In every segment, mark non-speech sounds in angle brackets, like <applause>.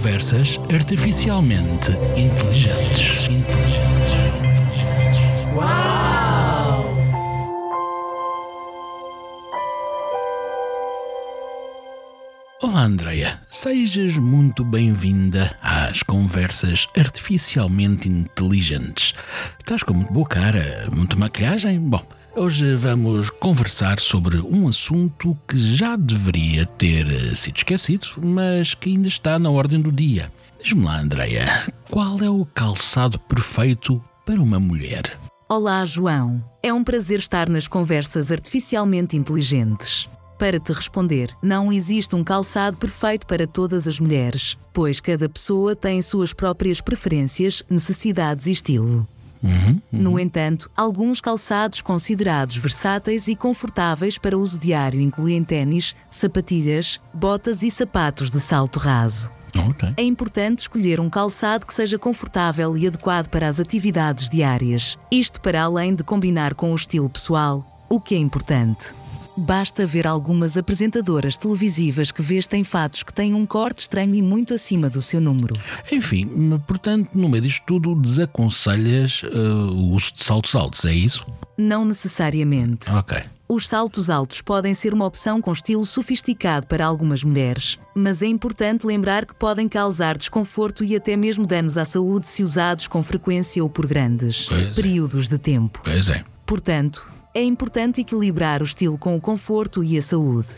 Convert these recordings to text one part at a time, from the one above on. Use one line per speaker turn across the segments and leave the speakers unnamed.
conversas artificialmente inteligentes. Inteligentes. Uau! Olá, Andreia. Sejas muito bem-vinda às conversas artificialmente inteligentes. Estás com muito boa cara, muita maquilhagem? Bom, Hoje vamos conversar sobre um assunto que já deveria ter sido esquecido, mas que ainda está na ordem do dia. Diz-me lá, Andreia, qual é o calçado perfeito para uma mulher?
Olá, João. É um prazer estar nas conversas artificialmente inteligentes. Para te responder, não existe um calçado perfeito para todas as mulheres, pois cada pessoa tem suas próprias preferências, necessidades e estilo.
Uhum, uhum.
No entanto, alguns calçados considerados versáteis e confortáveis para uso diário incluem ténis, sapatilhas, botas e sapatos de salto raso.
Okay.
É importante escolher um calçado que seja confortável e adequado para as atividades diárias. Isto para além de combinar com o estilo pessoal, o que é importante. Basta ver algumas apresentadoras televisivas que vestem fatos que têm um corte estranho e muito acima do seu número.
Enfim, portanto, no meio disto tudo, desaconselhas uh, o uso de saltos altos, é isso?
Não necessariamente.
Ok.
Os saltos altos podem ser uma opção com estilo sofisticado para algumas mulheres, mas é importante lembrar que podem causar desconforto e até mesmo danos à saúde se usados com frequência ou por grandes
pois
períodos
é.
de tempo.
Pois é.
Portanto, é importante equilibrar o estilo com o conforto e a saúde.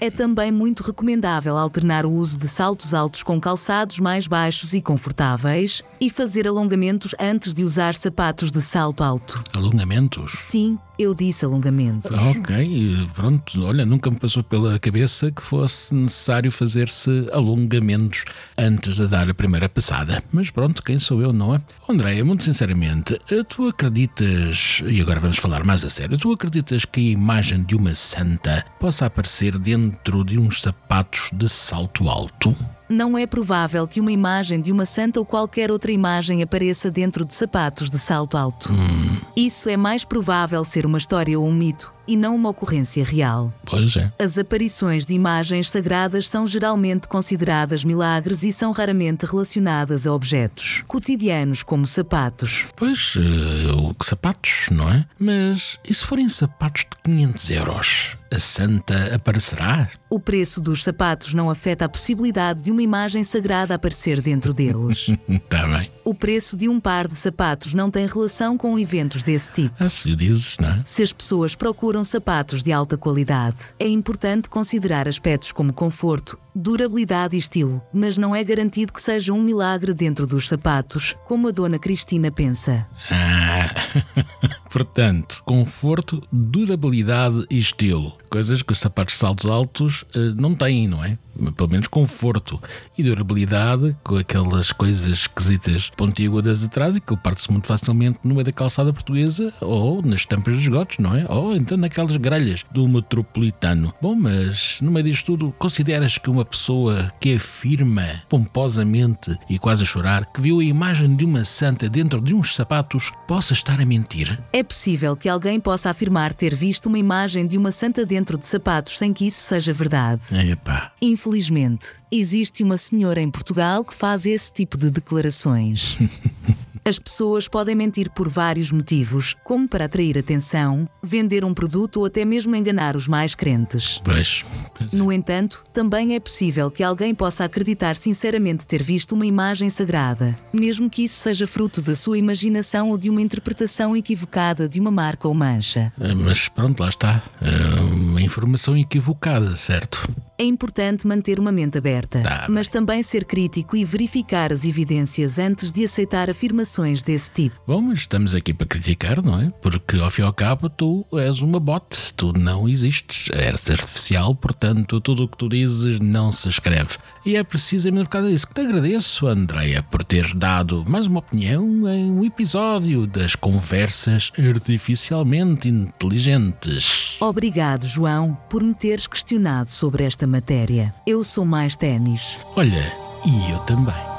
É também muito recomendável alternar o uso de saltos altos com calçados mais baixos e confortáveis e fazer alongamentos antes de usar sapatos de salto alto.
Alongamentos?
Sim, eu disse alongamentos.
Ok, pronto. Olha, nunca me passou pela cabeça que fosse necessário fazer-se alongamentos antes de dar a primeira passada. Mas pronto, quem sou eu, não é? Andréia, muito sinceramente, tu acreditas, e agora vamos falar mais a sério, tu acreditas que a imagem de uma santa possa aparecer dentro de uns sapatos de salto alto?
Não é provável que uma imagem de uma santa ou qualquer outra imagem apareça dentro de sapatos de salto alto.
Hum.
Isso é mais provável ser uma história ou um mito e não uma ocorrência real.
Pois é.
As aparições de imagens sagradas são geralmente consideradas milagres e são raramente relacionadas a objetos cotidianos como sapatos.
Pois, uh, sapatos, não é? Mas e se forem sapatos de 500 euros? A santa aparecerá?
O preço dos sapatos não afeta a possibilidade de uma imagem sagrada aparecer dentro deles.
Está <laughs> bem.
O preço de um par de sapatos não tem relação com eventos desse tipo.
Ah, se o dizes, não é?
Se as pessoas procuram sapatos de alta qualidade, é importante considerar aspectos como conforto, durabilidade e estilo, mas não é garantido que seja um milagre dentro dos sapatos, como a dona Cristina pensa. <laughs> <laughs>
Portanto, conforto, durabilidade e estilo. Coisas que os sapatos de saltos altos uh, não têm, não é? Pelo menos conforto e durabilidade, com aquelas coisas esquisitas pontiagudas atrás e que parte-se muito facilmente no meio da calçada portuguesa ou nas tampas dos esgotos, não é? Ou então naquelas grelhas do metropolitano. Bom, mas no meio disto tudo, consideras que uma pessoa que afirma pomposamente e quase a chorar que viu a imagem de uma santa dentro de uns sapatos possa estar a mentir?
É possível que alguém possa afirmar ter visto uma imagem de uma santa dentro de sapatos sem que isso seja verdade.
Epá.
Infelizmente, existe uma senhora em Portugal que faz esse tipo de declarações. <laughs> As pessoas podem mentir por vários motivos, como para atrair atenção, vender um produto ou até mesmo enganar os mais crentes.
Pois. pois é.
No entanto, também é possível que alguém possa acreditar sinceramente ter visto uma imagem sagrada, mesmo que isso seja fruto da sua imaginação ou de uma interpretação equivocada de uma marca ou mancha.
É, Mas pronto, lá está. É uma informação equivocada, certo?
É importante manter uma mente aberta,
Tá
mas também ser crítico e verificar as evidências antes de aceitar afirmações desse tipo.
Bom, mas estamos aqui para criticar, não é? Porque ao fim e ao cabo tu és uma bot, tu não existes, és artificial, portanto tudo o que tu dizes não se escreve. E é precisamente por causa disso que te agradeço, Andreia, por teres dado mais uma opinião em um episódio das conversas artificialmente inteligentes.
Obrigado, João, por me teres questionado sobre esta matéria. Eu sou mais ténis.
Olha, e eu também.